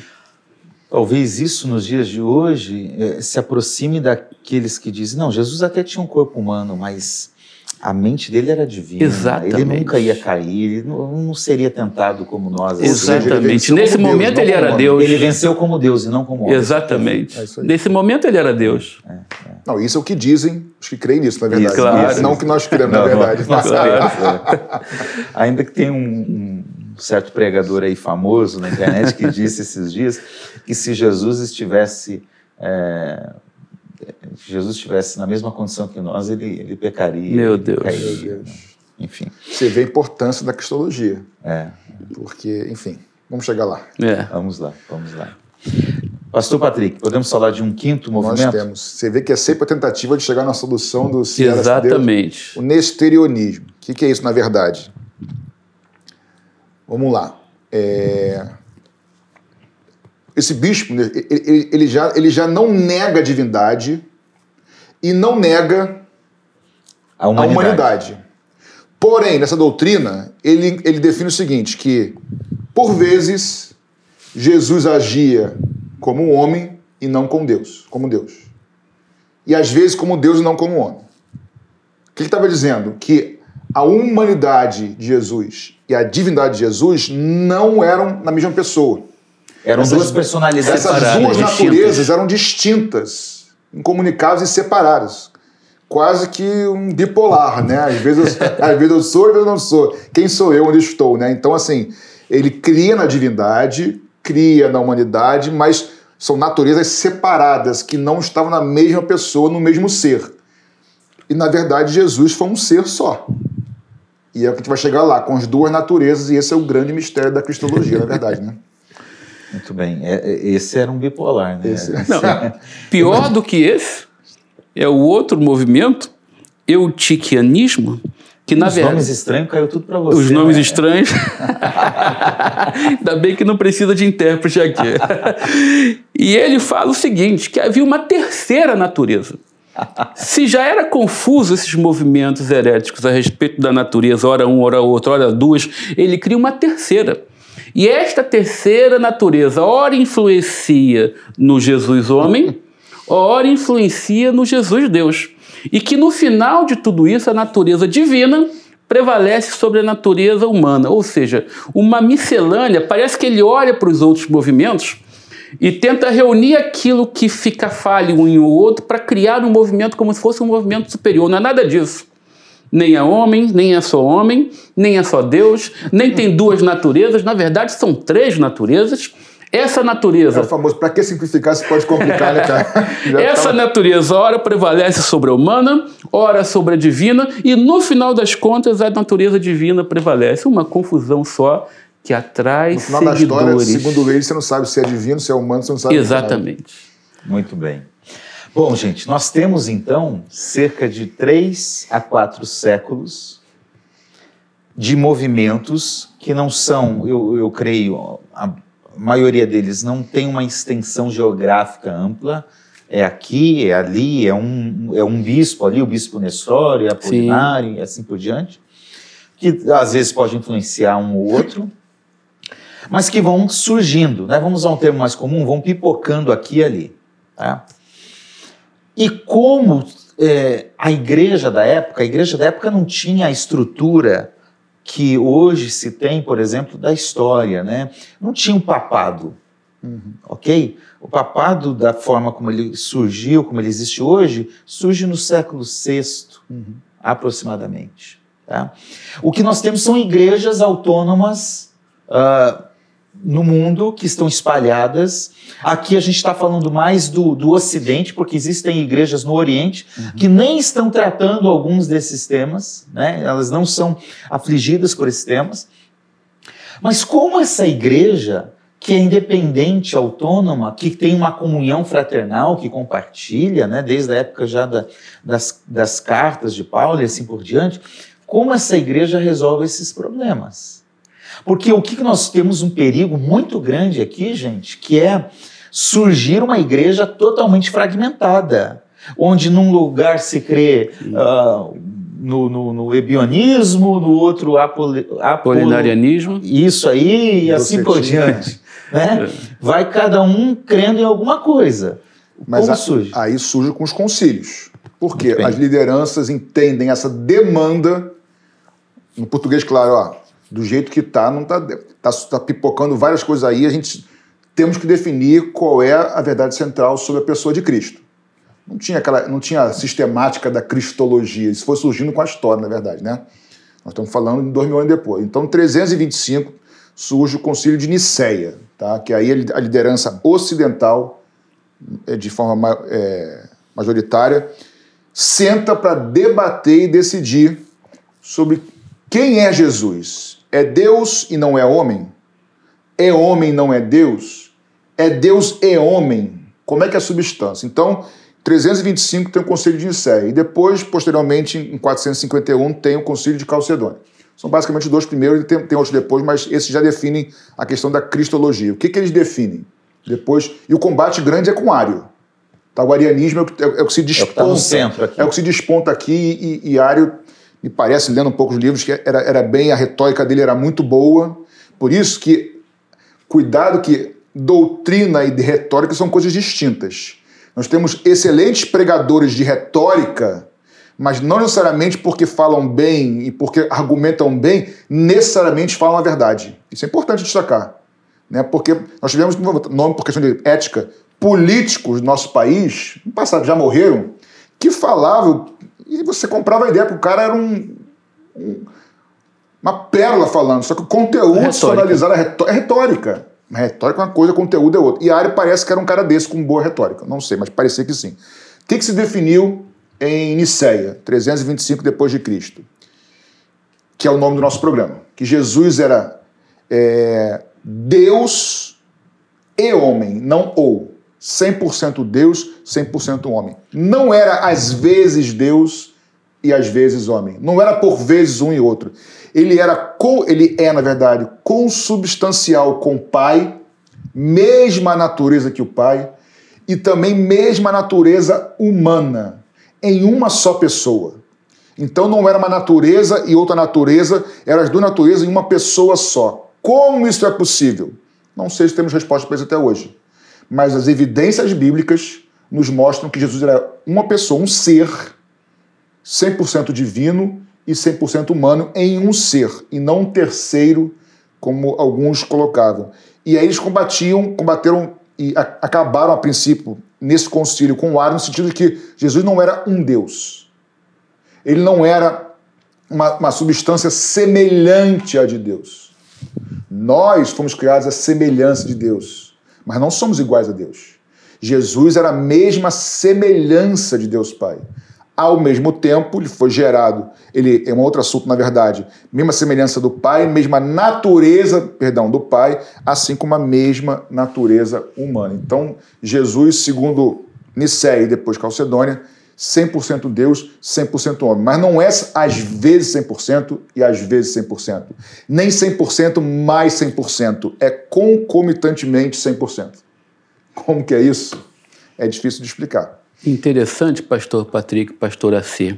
Talvez isso nos dias de hoje eh, se aproxime daqueles que dizem: não, Jesus até tinha um corpo humano, mas a mente dele era divina. Exatamente. Ele nunca ia cair, ele não, não seria tentado como nós. assim. seja, Exatamente. venceu Nesse Deus, momento não ele era homem. Deus. Ele venceu como Deus e não como homem. Exatamente. É isso aí. Nesse momento ele era Deus. Não, isso é o que dizem os que creem nisso, na verdade. Isso, claro. Não o que nós cremos, na Não, verdade. não, claro. Ainda que tem um, um certo pregador aí famoso na internet que disse esses dias que se Jesus estivesse é, se Jesus estivesse na mesma condição que nós, ele, ele pecaria. Meu Deus. cairia, Meu Deus. né? Enfim, Você vê a importância da cristologia. é, Porque, enfim, vamos chegar lá. É. vamos lá, vamos lá. Pastor Patrick, podemos falar de um quinto Nós movimento? temos. Você vê que é sempre a tentativa de chegar na solução do era Deus. Exatamente. O nesterianismo. O que, que é isso, na verdade? Vamos lá. É, Esse bispo, né, ele, ele- já, ele já não nega a divindade e não nega A a humanidade. humanidade. Porém, nessa doutrina, ele, ele define o seguinte, que, por vezes, Jesus agia como um homem e não como Deus, como Deus. E às vezes como Deus e não como homem. O que ele estava dizendo? Que a humanidade de Jesus e a divindade de Jesus não eram na mesma pessoa. Eram Essas- duas personalidades Essas Separadas, duas distintas. naturezas eram distintas, incomunicáveis e separadas. Quase que um bipolar, né? Às vezes, eu, às vezes eu sou, às vezes eu não sou. Quem sou eu, onde estou, né? Então, assim, ele cria na divindade, cria na humanidade, mas são naturezas separadas, que não estavam na mesma pessoa, no mesmo ser. E, na verdade, Jesus foi um ser só. E é o que a gente vai chegar lá, com as duas naturezas, e esse é o grande mistério da cristologia, na verdade, né? Muito bem. É- é- esse era um bipolar, né? Esse- Não, pior do que esse é o outro movimento, eutiquianismo, que na Os verdade. nomes estranhos caiu tudo para você. Os nomes né? estranhos. Ainda bem que não precisa de intérprete aqui. e ele fala o seguinte: que havia uma terceira natureza. Se já era confuso esses movimentos heréticos a respeito da natureza, ora um, ora outro, ora duas, ele cria uma terceira. E esta terceira natureza, ora influencia no Jesus homem, ora influencia no Jesus Deus. E que no final de tudo isso, a natureza divina prevalece sobre a natureza humana. Ou seja, uma miscelânea, parece que ele olha para os outros movimentos e tenta reunir aquilo que fica falho um em outro para criar um movimento como se fosse um movimento superior. Não é nada disso. Nem é homem, nem é só homem, nem é só Deus, nem tem duas naturezas. Na verdade, são três naturezas. Essa É natureza o famoso, para que simplificar se pode complicar, né, cara? Já essa natureza, ora prevalece sobre a humana, ora sobre a divina, e no final das contas a natureza divina prevalece. Uma confusão só que atrai No final da história, seguidores. segundo ele, você não sabe se é divino, se é humano, você não sabe. Exatamente. Muito bem. Bom, gente, nós temos então cerca de três a quatro séculos de movimentos que não são, eu, eu creio, a maioria deles não tem uma extensão geográfica ampla, é aqui, é ali, é um, é um bispo ali, o bispo Nestório, é Apolinário e assim por diante, que às vezes pode influenciar um ou outro, mas que vão surgindo, né? vamos usar um termo mais comum, vão pipocando aqui e ali. Tá? E como é, a igreja da época, a igreja da época não tinha a estrutura que hoje se tem, por exemplo, da história, né? Não tinha um papado, uhum. ok? O papado, da forma como ele surgiu, como ele existe hoje, surge no século VI, uhum. aproximadamente. Tá? O que nós temos são igrejas autônomas uh, no mundo que estão espalhadas. Aqui a gente está falando mais do, do Ocidente, porque existem igrejas no Oriente uhum. que nem estão tratando alguns desses temas, né? elas não são afligidas por esses temas. Mas como essa igreja, que é independente, autônoma, que tem uma comunhão fraternal, que compartilha, né? desde a época já da, das, das cartas de Paulo e assim por diante, como essa igreja resolve esses problemas? Porque o que nós temos um perigo muito grande aqui, gente, que é surgir uma igreja totalmente fragmentada, onde num lugar se crê uh, no, no, no, ebionismo, no outro apoli, apolinarianismo. Isso aí, e assim por diante. Né? Vai cada um crendo em alguma coisa. Mas Como a, surge? Aí surge com os concílios. Porque as lideranças entendem essa demanda, no português, claro, ó, do jeito que está, não está tá, tá pipocando várias coisas aí, a gente temos que definir qual é a verdade central sobre a pessoa de Cristo. Não tinha aquela, não tinha a sistemática da cristologia, isso foi surgindo com a história, na verdade, né? Nós estamos falando de dois mil anos depois. Então, em 325 surge o Concílio de Niceia, tá? Que aí a liderança ocidental, é, de forma é, majoritária, senta para debater e decidir sobre quem é Jesus é Deus e não é homem? É homem e não é Deus? É Deus e homem? Como é que é a substância? Então, 325 tem o Conselho de Nicéia e depois, posteriormente, em 451, tem o Concílio de Calcedônia. São basicamente dois primeiros, tem, tem outros depois, mas esses já definem a questão da cristologia. O que, que eles definem? Depois, e o combate grande é com Ário. Tá? O arianismo é o que, é, é o que se desponta. É o que, tá centro aqui. É o que se desponta aqui e, e Ário me parece, lendo um pouco os livros, que era, era bem, a retórica dele era muito boa. Por isso que, cuidado que doutrina e retórica são coisas distintas. Nós temos excelentes pregadores de retórica, mas não necessariamente porque falam bem e porque argumentam bem, necessariamente falam a verdade. Isso é importante destacar. Né? Porque nós tivemos, nome por questão de ética, políticos do nosso país, no passado já morreram, que falavam e você comprava a ideia, porque o cara era um, um uma pérola falando, só que o conteúdo é analisado é, é retórica. A retórica é uma coisa, conteúdo é outra. E Ari parece que era um cara desse com boa retórica. Não sei, mas parecia que sim. O que, que se definiu em Niceia, 325 depois de Cristo? Que é o nome do nosso programa. Que Jesus era é, Deus e homem, não ou. 100% Deus, 100% homem. Não era às vezes Deus e às vezes homem. Não era por vezes um e outro. Ele era com, ele é na verdade consubstancial com o Pai, mesma natureza que o Pai e também mesma natureza humana em uma só pessoa. Então não era uma natureza e outra natureza, eram as duas naturezas em uma pessoa só. Como isso é possível? Não sei se temos resposta para isso até hoje mas as evidências bíblicas nos mostram que Jesus era uma pessoa, um ser 100% divino e 100% humano em um ser, e não um terceiro, como alguns colocavam. E aí eles combatiam, combateram e a, acabaram a princípio nesse concílio com o ar no sentido de que Jesus não era um Deus. Ele não era uma, uma substância semelhante à de Deus. Nós fomos criados à semelhança de Deus mas não somos iguais a Deus. Jesus era a mesma semelhança de Deus Pai. Ao mesmo tempo, ele foi gerado, ele é um outro assunto, na verdade, mesma semelhança do Pai, mesma natureza, perdão, do Pai, assim como a mesma natureza humana. Então, Jesus, segundo Nicéia e depois Calcedônia, 100% Deus, 100% homem. Mas não é às vezes 100% e às vezes 100%. Nem 100% mais 100%. É concomitantemente 100%. Como que é isso? É difícil de explicar. Interessante, pastor Patrick, pastor AC,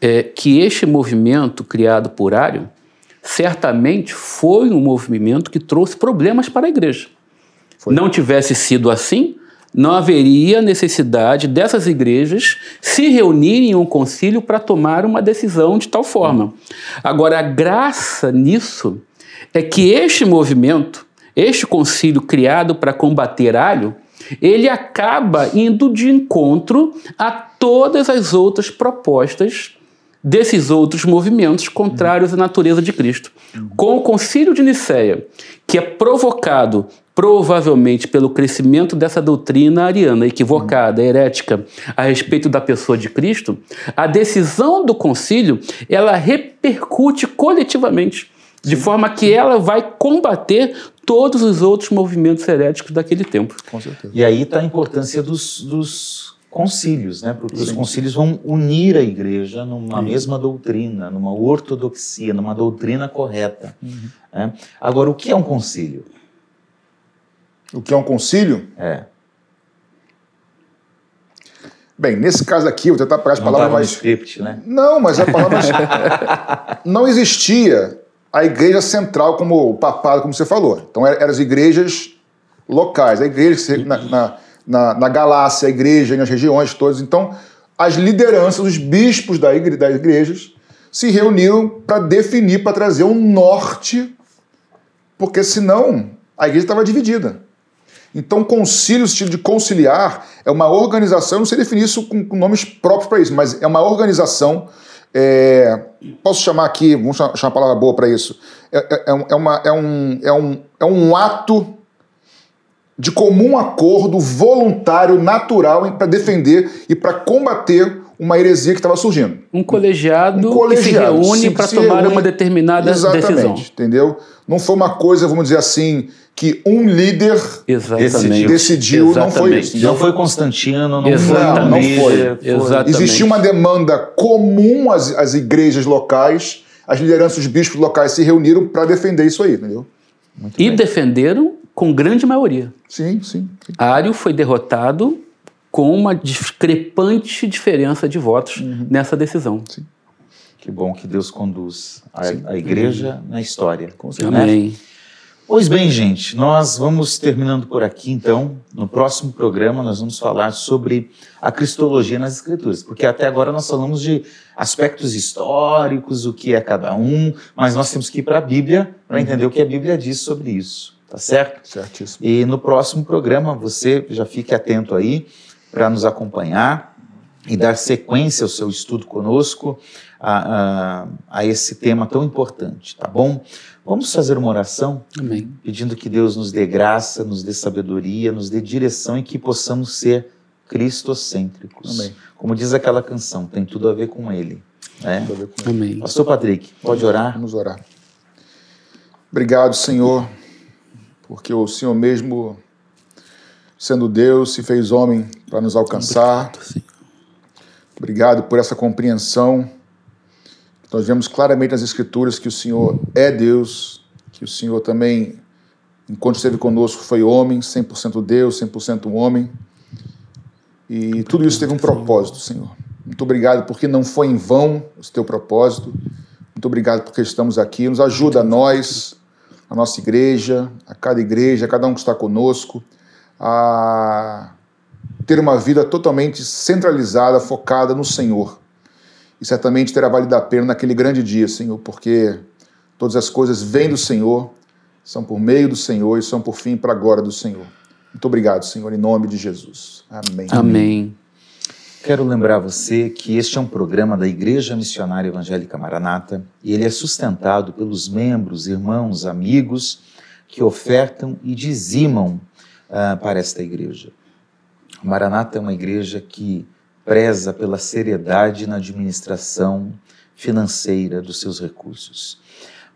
é que este movimento criado por Ário certamente foi um movimento que trouxe problemas para a igreja. Foi. Não tivesse sido assim, não haveria necessidade dessas igrejas se reunirem em um concílio para tomar uma decisão de tal forma. Agora, a graça nisso é que este movimento, este concílio criado para combater alho, ele acaba indo de encontro a todas as outras propostas desses outros movimentos contrários à natureza de Cristo. Com o concílio de Nicéia, que é provocado provavelmente pelo crescimento dessa doutrina ariana equivocada, herética, a respeito da pessoa de Cristo, a decisão do concílio, ela repercute coletivamente, de forma que ela vai combater todos os outros movimentos heréticos daquele tempo. Com certeza. E aí está a importância dos, dos concílios, né? porque Sim. os concílios vão unir a igreja numa Sim. mesma doutrina, numa ortodoxia, numa doutrina correta. Uhum. Né? Agora, o que é um concílio? O que é um concílio? É. Bem, nesse caso aqui, vou tentar pegar as palavras mais. script, né? Não, mas é a palavra não existia a igreja central, como o papado, como você falou. Então, eram as igrejas locais, a igreja na, na, na, na Galácia, a igreja nas regiões todas. Então, as lideranças, os bispos da igre, das igrejas, se reuniram para definir, para trazer um norte, porque senão a igreja estava dividida. Então, concílio, o sentido de conciliar, é uma organização, eu não sei definir isso com, com nomes próprios para isso, mas é uma organização. É, posso chamar aqui, vamos chamar, uma palavra boa para isso. É, é, é, é, uma, é, um, é, um, é um ato de comum acordo voluntário, natural, para defender e para combater uma heresia que estava surgindo. Um colegiado, um colegiado que se reúne para tomar reúne, uma determinada exatamente, decisão. Entendeu? Não foi uma coisa, vamos dizer assim, que um líder Exatamente. decidiu, Exatamente. não foi isso. Não foi Constantino, não Exatamente. foi. Não, foi. Exatamente. Existia uma demanda comum às, às igrejas locais, as lideranças dos bispos locais se reuniram para defender isso aí, entendeu? Muito e bem. defenderam com grande maioria. Sim, sim. sim. Ário foi derrotado com uma discrepante diferença de votos uhum. nessa decisão. Sim. Que bom que Deus conduz a, a igreja uhum. na história. Com certeza. Amém. Né? Pois bem, gente, nós vamos terminando por aqui, então. No próximo programa, nós vamos falar sobre a cristologia nas Escrituras, porque até agora nós falamos de aspectos históricos, o que é cada um, mas nós temos que ir para a Bíblia para entender o que a Bíblia diz sobre isso, tá certo? Certíssimo. E no próximo programa, você já fique atento aí para nos acompanhar e dar sequência ao seu estudo conosco a, a, a esse tema tão importante, tá bom? Vamos fazer uma oração? Amém. Pedindo que Deus nos dê graça, nos dê sabedoria, nos dê direção e que possamos ser cristocêntricos. Amém. Como diz aquela canção, tem tudo a ver com Ele. Né? Com Amém. Ele. Pastor Patrick, pode orar? Vamos orar. Obrigado, Senhor, porque o Senhor mesmo, sendo Deus, se fez homem para nos alcançar. Obrigado, Obrigado por essa compreensão nós vemos claramente nas Escrituras que o Senhor é Deus, que o Senhor também, enquanto esteve conosco, foi homem, 100% Deus, 100% homem. E tudo isso teve um propósito, Senhor. Muito obrigado porque não foi em vão o teu propósito. Muito obrigado porque estamos aqui. Nos ajuda a nós, a nossa igreja, a cada igreja, a cada um que está conosco, a ter uma vida totalmente centralizada, focada no Senhor e certamente terá valido a pena naquele grande dia, Senhor, porque todas as coisas vêm do Senhor, são por meio do Senhor e são por fim para a glória do Senhor. Muito obrigado, Senhor, em nome de Jesus. Amém. Amém. Quero lembrar você que este é um programa da Igreja Missionária Evangélica Maranata e ele é sustentado pelos membros, irmãos, amigos que ofertam e dizimam uh, para esta igreja. Maranata é uma igreja que preza pela seriedade na administração financeira dos seus recursos.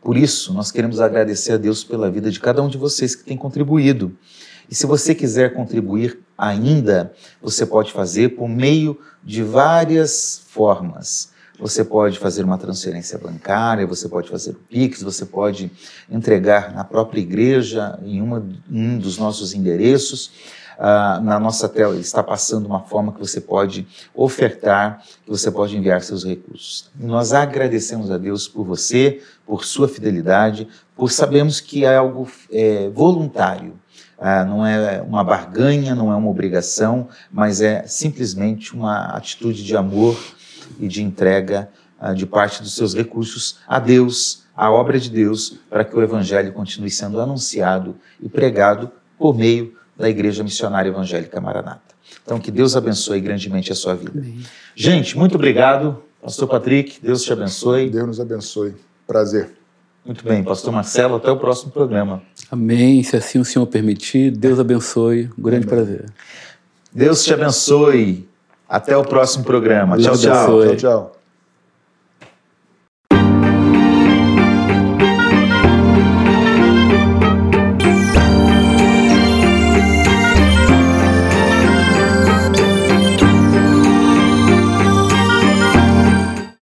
Por isso, nós queremos agradecer a Deus pela vida de cada um de vocês que tem contribuído E se você quiser contribuir ainda, você pode fazer por meio de várias formas. Você pode fazer uma transferência bancária, você pode fazer o Pix, você pode entregar na própria igreja, em uma, um dos nossos endereços. Uh, na nossa tela está passando uma forma que você pode ofertar, que você pode enviar seus recursos. Nós agradecemos a Deus por você, por sua fidelidade, por sabermos que é algo é, voluntário. Uh, não é uma barganha, não é uma obrigação, mas é simplesmente uma atitude de amor e de entrega uh, de parte dos seus recursos a Deus, à obra de Deus, para que o Evangelho continue sendo anunciado e pregado por meio da Igreja Missionária Evangélica Maranata. Então, que Deus abençoe grandemente a sua vida. Gente, muito obrigado. Pastor Patrick, Deus te abençoe. Deus nos abençoe. Prazer. Muito bem, Pastor Marcelo, até o próximo programa. Amém. Se assim o Senhor permitir, Deus abençoe. Um grande Amém. prazer. Deus te abençoe. Até o próximo programa. Deus tchau, tchau. Tchau, tchau.